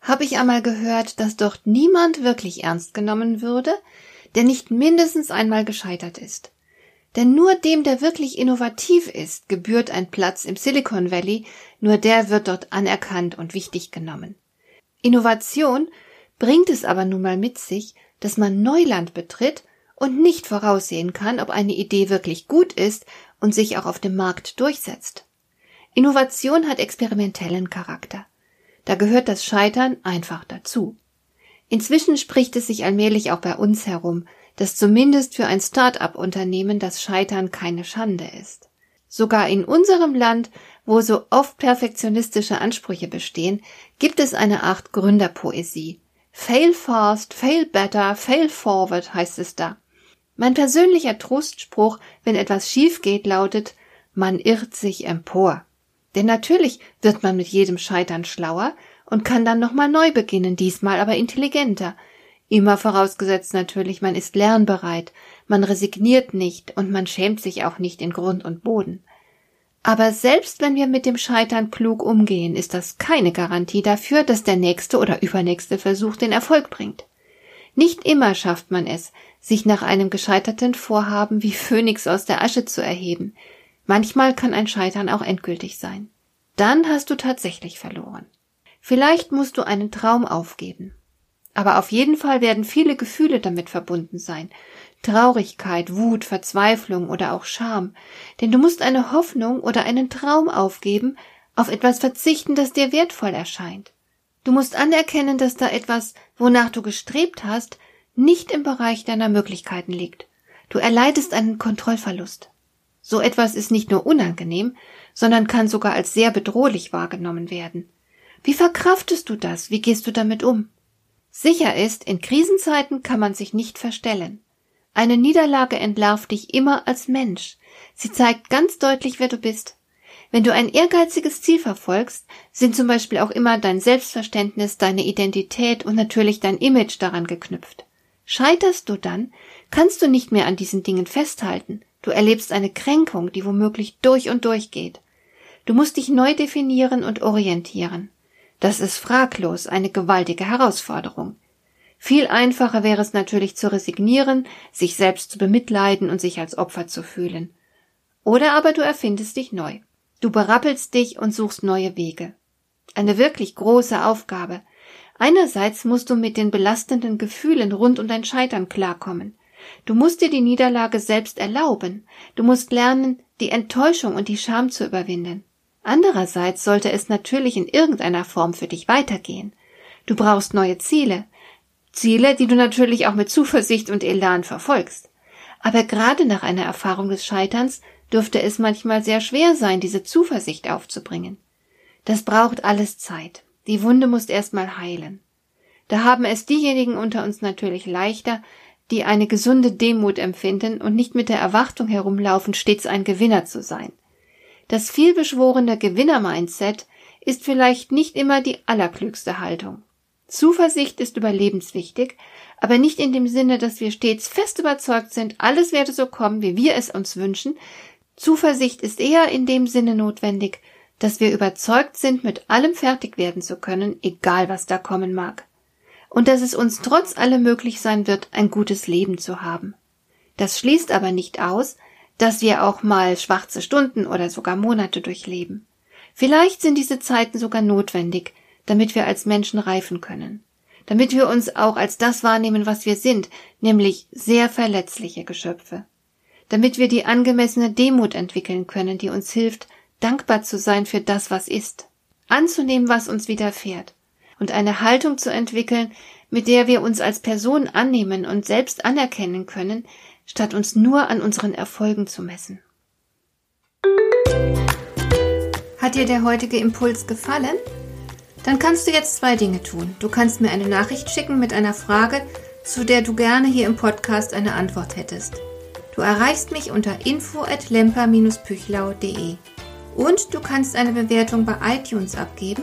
habe ich einmal gehört, dass dort niemand wirklich ernst genommen würde, der nicht mindestens einmal gescheitert ist. Denn nur dem, der wirklich innovativ ist, gebührt ein Platz im Silicon Valley, nur der wird dort anerkannt und wichtig genommen. Innovation bringt es aber nun mal mit sich, dass man Neuland betritt und nicht voraussehen kann, ob eine Idee wirklich gut ist und sich auch auf dem Markt durchsetzt. Innovation hat experimentellen Charakter. Da gehört das Scheitern einfach dazu. Inzwischen spricht es sich allmählich auch bei uns herum, dass zumindest für ein Start-up-Unternehmen das Scheitern keine Schande ist. Sogar in unserem Land, wo so oft perfektionistische Ansprüche bestehen, gibt es eine Art Gründerpoesie. Fail fast, fail better, fail forward heißt es da. Mein persönlicher Trostspruch, wenn etwas schief geht, lautet, man irrt sich empor. Denn natürlich wird man mit jedem Scheitern schlauer und kann dann nochmal neu beginnen, diesmal aber intelligenter. Immer vorausgesetzt natürlich, man ist lernbereit, man resigniert nicht und man schämt sich auch nicht in Grund und Boden. Aber selbst wenn wir mit dem Scheitern klug umgehen, ist das keine Garantie dafür, dass der nächste oder übernächste Versuch den Erfolg bringt. Nicht immer schafft man es, sich nach einem gescheiterten Vorhaben wie Phönix aus der Asche zu erheben. Manchmal kann ein Scheitern auch endgültig sein. Dann hast du tatsächlich verloren. Vielleicht musst du einen Traum aufgeben. Aber auf jeden Fall werden viele Gefühle damit verbunden sein. Traurigkeit, Wut, Verzweiflung oder auch Scham. Denn du musst eine Hoffnung oder einen Traum aufgeben, auf etwas verzichten, das dir wertvoll erscheint. Du musst anerkennen, dass da etwas, wonach du gestrebt hast, nicht im Bereich deiner Möglichkeiten liegt. Du erleidest einen Kontrollverlust. So etwas ist nicht nur unangenehm, sondern kann sogar als sehr bedrohlich wahrgenommen werden. Wie verkraftest du das? Wie gehst du damit um? Sicher ist, in Krisenzeiten kann man sich nicht verstellen. Eine Niederlage entlarvt dich immer als Mensch. Sie zeigt ganz deutlich, wer du bist. Wenn du ein ehrgeiziges Ziel verfolgst, sind zum Beispiel auch immer dein Selbstverständnis, deine Identität und natürlich dein Image daran geknüpft. Scheiterst du dann, kannst du nicht mehr an diesen Dingen festhalten, Du erlebst eine Kränkung, die womöglich durch und durch geht. Du musst dich neu definieren und orientieren. Das ist fraglos eine gewaltige Herausforderung. Viel einfacher wäre es natürlich zu resignieren, sich selbst zu bemitleiden und sich als Opfer zu fühlen. Oder aber du erfindest dich neu. Du berappelst dich und suchst neue Wege. Eine wirklich große Aufgabe. Einerseits musst du mit den belastenden Gefühlen rund um dein Scheitern klarkommen. Du musst dir die Niederlage selbst erlauben. Du musst lernen, die Enttäuschung und die Scham zu überwinden. Andererseits sollte es natürlich in irgendeiner Form für dich weitergehen. Du brauchst neue Ziele. Ziele, die du natürlich auch mit Zuversicht und Elan verfolgst. Aber gerade nach einer Erfahrung des Scheiterns dürfte es manchmal sehr schwer sein, diese Zuversicht aufzubringen. Das braucht alles Zeit. Die Wunde muss erstmal heilen. Da haben es diejenigen unter uns natürlich leichter, die eine gesunde Demut empfinden und nicht mit der Erwartung herumlaufen, stets ein Gewinner zu sein. Das vielbeschworene Gewinner-Mindset ist vielleicht nicht immer die allerklügste Haltung. Zuversicht ist überlebenswichtig, aber nicht in dem Sinne, dass wir stets fest überzeugt sind, alles werde so kommen, wie wir es uns wünschen. Zuversicht ist eher in dem Sinne notwendig, dass wir überzeugt sind, mit allem fertig werden zu können, egal was da kommen mag und dass es uns trotz allem möglich sein wird, ein gutes Leben zu haben. Das schließt aber nicht aus, dass wir auch mal schwarze Stunden oder sogar Monate durchleben. Vielleicht sind diese Zeiten sogar notwendig, damit wir als Menschen reifen können, damit wir uns auch als das wahrnehmen, was wir sind, nämlich sehr verletzliche Geschöpfe, damit wir die angemessene Demut entwickeln können, die uns hilft, dankbar zu sein für das, was ist, anzunehmen, was uns widerfährt, und eine Haltung zu entwickeln, mit der wir uns als Person annehmen und selbst anerkennen können, statt uns nur an unseren Erfolgen zu messen. Hat dir der heutige Impuls gefallen? Dann kannst du jetzt zwei Dinge tun. Du kannst mir eine Nachricht schicken mit einer Frage, zu der du gerne hier im Podcast eine Antwort hättest. Du erreichst mich unter info@lemper-püchlau.de. Und du kannst eine Bewertung bei iTunes abgeben,